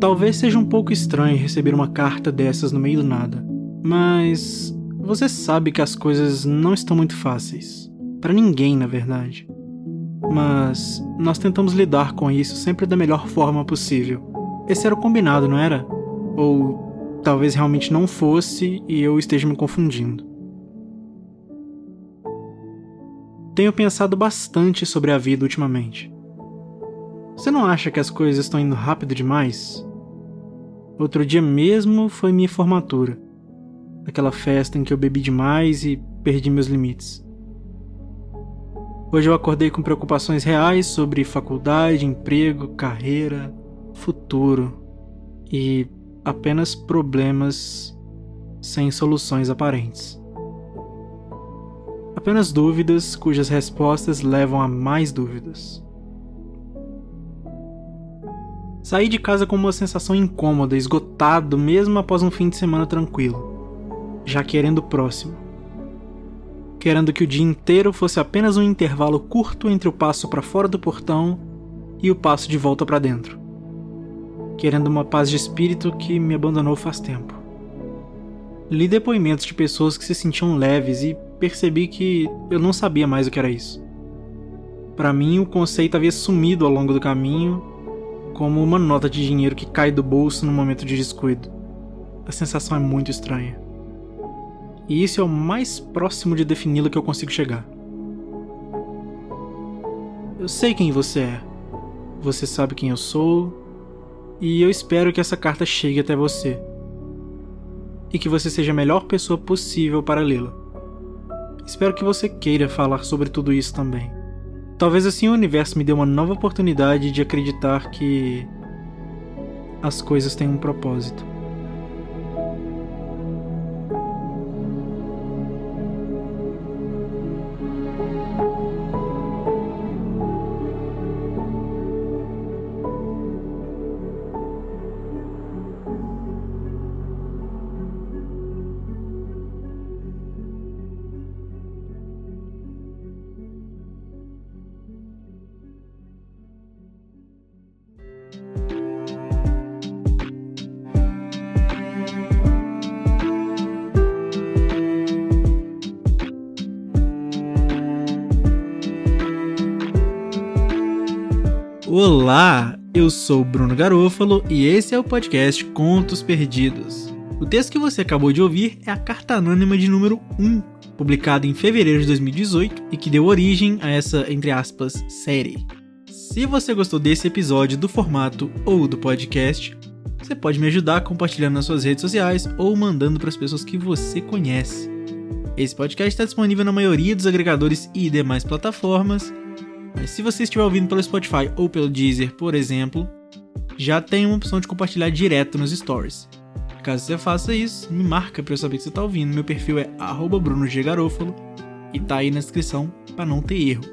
Talvez seja um pouco estranho receber uma carta dessas no meio do nada, mas você sabe que as coisas não estão muito fáceis. Para ninguém, na verdade. Mas nós tentamos lidar com isso sempre da melhor forma possível. Esse era o combinado, não era? Ou talvez realmente não fosse e eu esteja me confundindo. Tenho pensado bastante sobre a vida ultimamente. Você não acha que as coisas estão indo rápido demais? Outro dia mesmo foi minha formatura. Aquela festa em que eu bebi demais e perdi meus limites. Hoje eu acordei com preocupações reais sobre faculdade, emprego, carreira, futuro e apenas problemas sem soluções aparentes. Apenas dúvidas cujas respostas levam a mais dúvidas. Saí de casa com uma sensação incômoda, esgotado mesmo após um fim de semana tranquilo, já querendo o próximo querendo que o dia inteiro fosse apenas um intervalo curto entre o passo para fora do portão e o passo de volta para dentro. Querendo uma paz de espírito que me abandonou faz tempo. Li depoimentos de pessoas que se sentiam leves e percebi que eu não sabia mais o que era isso. Para mim, o conceito havia sumido ao longo do caminho, como uma nota de dinheiro que cai do bolso no momento de descuido. A sensação é muito estranha e isso é o mais próximo de defini-lo que eu consigo chegar. Eu sei quem você é, você sabe quem eu sou, e eu espero que essa carta chegue até você e que você seja a melhor pessoa possível para lê-la. Espero que você queira falar sobre tudo isso também. Talvez assim o universo me dê uma nova oportunidade de acreditar que as coisas têm um propósito. Olá, eu sou Bruno Garofalo e esse é o podcast Contos Perdidos. O texto que você acabou de ouvir é a carta anônima de número 1, publicada em fevereiro de 2018 e que deu origem a essa, entre aspas, série. Se você gostou desse episódio do formato ou do podcast, você pode me ajudar compartilhando nas suas redes sociais ou mandando para as pessoas que você conhece. Esse podcast está disponível na maioria dos agregadores e demais plataformas mas se você estiver ouvindo pelo Spotify ou pelo Deezer, por exemplo, já tem uma opção de compartilhar direto nos stories. Caso você faça isso, me marca para eu saber que você está ouvindo. Meu perfil é @brunoggarofalo e tá aí na descrição para não ter erro.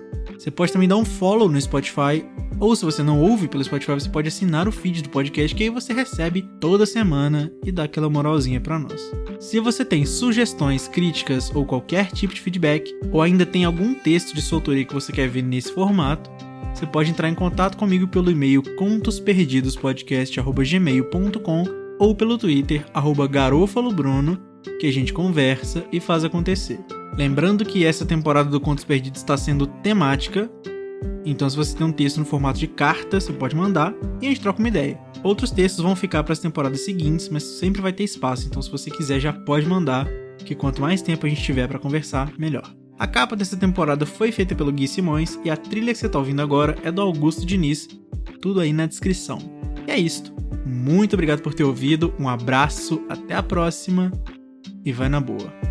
Você pode também dar um follow no Spotify, ou se você não ouve pelo Spotify, você pode assinar o feed do podcast que aí você recebe toda semana e dá aquela moralzinha para nós. Se você tem sugestões, críticas ou qualquer tipo de feedback, ou ainda tem algum texto de sua autoria que você quer ver nesse formato, você pode entrar em contato comigo pelo e-mail contosperdidospodcast.gmail.com ou pelo Twitter, garofalobruno, que a gente conversa e faz acontecer. Lembrando que essa temporada do Contos Perdidos está sendo temática, então se você tem um texto no formato de carta, você pode mandar e a gente troca uma ideia. Outros textos vão ficar para as temporadas seguintes, mas sempre vai ter espaço, então se você quiser já pode mandar, que quanto mais tempo a gente tiver para conversar, melhor. A capa dessa temporada foi feita pelo Gui Simões e a trilha que você está ouvindo agora é do Augusto Diniz, tudo aí na descrição. E é isto. Muito obrigado por ter ouvido, um abraço, até a próxima e vai na boa.